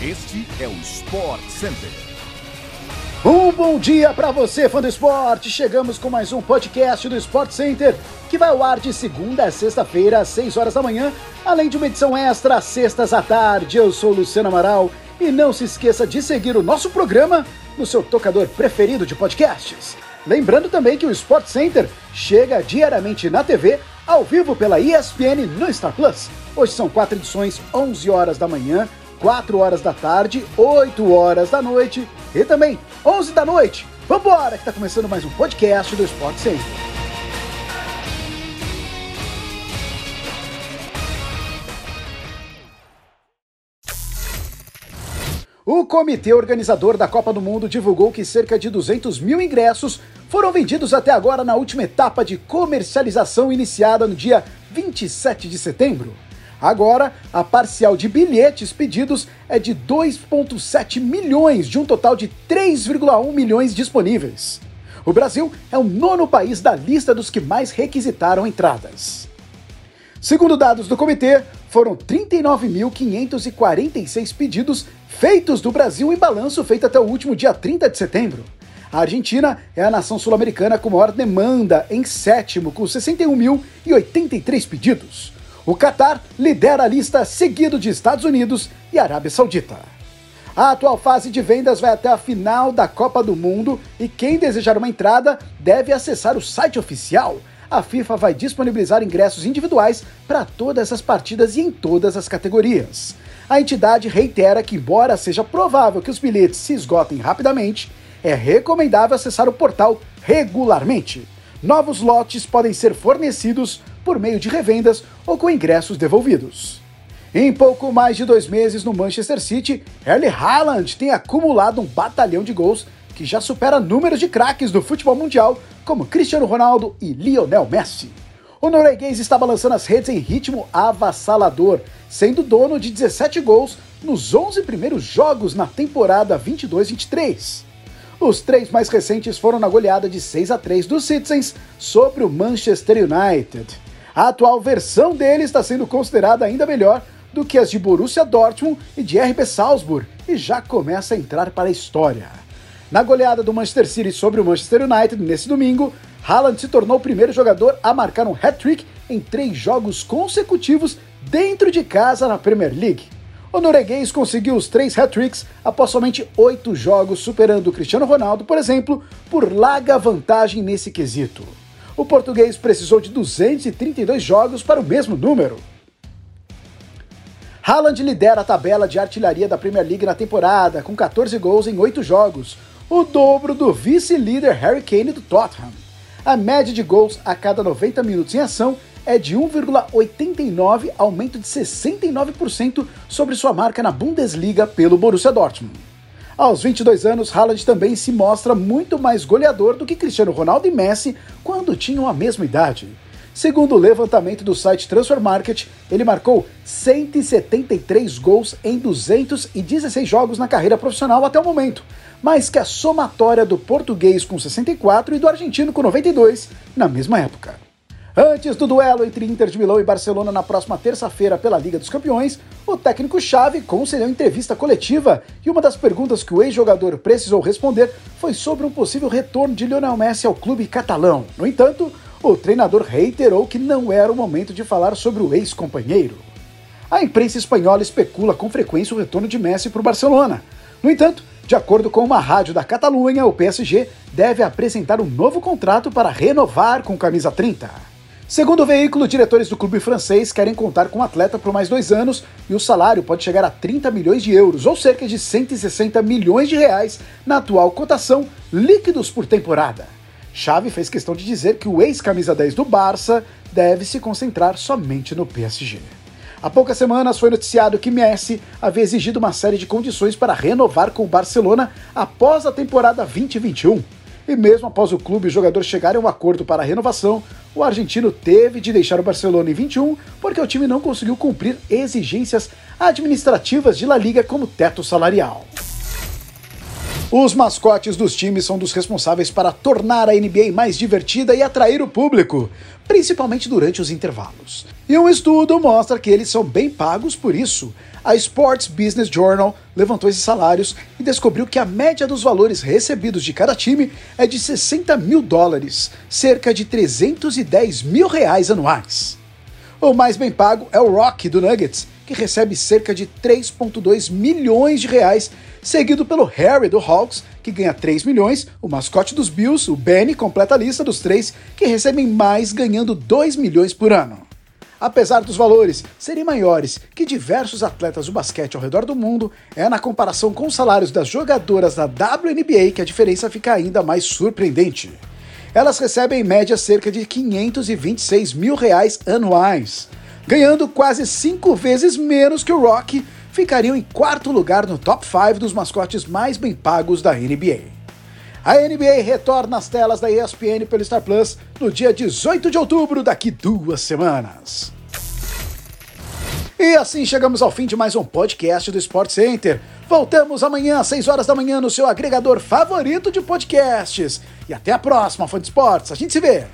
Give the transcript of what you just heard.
Este é o Sport Center. Um bom dia para você, fã do esporte! Chegamos com mais um podcast do Sport Center, que vai ao ar de segunda a sexta-feira, às 6 horas da manhã, além de uma edição extra às sextas à tarde. Eu sou Luciano Amaral e não se esqueça de seguir o nosso programa no seu tocador preferido de podcasts. Lembrando também que o Sport Center chega diariamente na TV, ao vivo pela ESPN no Star Plus. Hoje são quatro edições, 11 horas da manhã, 4 horas da tarde, 8 horas da noite e também 11 da noite. Vambora, que tá começando mais um podcast do Sport Center. O comitê organizador da Copa do Mundo divulgou que cerca de 200 mil ingressos foram vendidos até agora na última etapa de comercialização iniciada no dia 27 de setembro. Agora, a parcial de bilhetes pedidos é de 2,7 milhões, de um total de 3,1 milhões disponíveis. O Brasil é o nono país da lista dos que mais requisitaram entradas. Segundo dados do comitê, foram 39.546 pedidos feitos do Brasil em balanço feito até o último dia 30 de setembro. A Argentina é a nação sul-americana com maior demanda, em sétimo, com 61.083 pedidos. O Catar lidera a lista seguido de Estados Unidos e Arábia Saudita. A atual fase de vendas vai até a final da Copa do Mundo e quem desejar uma entrada deve acessar o site oficial. A FIFA vai disponibilizar ingressos individuais para todas as partidas e em todas as categorias. A entidade reitera que, embora seja provável que os bilhetes se esgotem rapidamente, é recomendável acessar o portal regularmente. Novos lotes podem ser fornecidos por meio de revendas ou com ingressos devolvidos. Em pouco mais de dois meses no Manchester City, Erling Haaland tem acumulado um batalhão de gols que já supera números de craques do futebol mundial como Cristiano Ronaldo e Lionel Messi. O norueguês está balançando as redes em ritmo avassalador, sendo dono de 17 gols nos 11 primeiros jogos na temporada 22-23. Os três mais recentes foram na goleada de 6 a 3 dos Citizens sobre o Manchester United. A atual versão dele está sendo considerada ainda melhor do que as de Borussia Dortmund e de RB Salzburg e já começa a entrar para a história. Na goleada do Manchester City sobre o Manchester United nesse domingo, Haaland se tornou o primeiro jogador a marcar um hat-trick em três jogos consecutivos dentro de casa na Premier League. O norueguês conseguiu os três hat-tricks após somente oito jogos, superando o Cristiano Ronaldo, por exemplo, por larga vantagem nesse quesito o português precisou de 232 jogos para o mesmo número. Haaland lidera a tabela de artilharia da Premier League na temporada, com 14 gols em 8 jogos, o dobro do vice-líder Harry Kane do Tottenham. A média de gols a cada 90 minutos em ação é de 1,89, aumento de 69% sobre sua marca na Bundesliga pelo Borussia Dortmund. Aos 22 anos, Haaland também se mostra muito mais goleador do que Cristiano Ronaldo e Messi quando tinham a mesma idade. Segundo o levantamento do site Transfer Market, ele marcou 173 gols em 216 jogos na carreira profissional até o momento, mais que a somatória do português com 64 e do argentino com 92 na mesma época. Antes do duelo entre Inter de Milão e Barcelona na próxima terça-feira pela Liga dos Campeões, o técnico Xavi concedeu entrevista coletiva e uma das perguntas que o ex-jogador precisou responder foi sobre um possível retorno de Lionel Messi ao clube catalão. No entanto, o treinador reiterou que não era o momento de falar sobre o ex-companheiro. A imprensa espanhola especula com frequência o retorno de Messi para o Barcelona. No entanto, de acordo com uma rádio da Catalunha, o PSG deve apresentar um novo contrato para renovar com camisa 30. Segundo o veículo, diretores do clube francês querem contar com o atleta por mais dois anos e o salário pode chegar a 30 milhões de euros, ou cerca de 160 milhões de reais na atual cotação, líquidos por temporada. Xavi fez questão de dizer que o ex-camisa 10 do Barça deve se concentrar somente no PSG. Há poucas semanas foi noticiado que Messi havia exigido uma série de condições para renovar com o Barcelona após a temporada 2021. E mesmo após o clube e o jogador chegarem a um acordo para a renovação, o argentino teve de deixar o Barcelona em 21 porque o time não conseguiu cumprir exigências administrativas de La Liga como teto salarial. Os mascotes dos times são dos responsáveis para tornar a NBA mais divertida e atrair o público, principalmente durante os intervalos. E um estudo mostra que eles são bem pagos por isso. A Sports Business Journal levantou esses salários e descobriu que a média dos valores recebidos de cada time é de 60 mil dólares, cerca de 310 mil reais anuais. O mais bem pago é o Rock do Nuggets, que recebe cerca de 3,2 milhões de reais seguido pelo Harry do Hawks, que ganha 3 milhões, o mascote dos Bills, o Benny, completa a lista dos três que recebem mais, ganhando 2 milhões por ano. Apesar dos valores serem maiores que diversos atletas do basquete ao redor do mundo, é na comparação com os salários das jogadoras da WNBA que a diferença fica ainda mais surpreendente. Elas recebem em média cerca de 526 mil reais anuais, ganhando quase cinco vezes menos que o Rock, ficariam em quarto lugar no top 5 dos mascotes mais bem pagos da NBA. A NBA retorna às telas da ESPN pelo Star Plus no dia 18 de outubro, daqui duas semanas. E assim chegamos ao fim de mais um podcast do Sport Center. Voltamos amanhã às 6 horas da manhã no seu agregador favorito de podcasts. E até a próxima, fã de esportes. A gente se vê.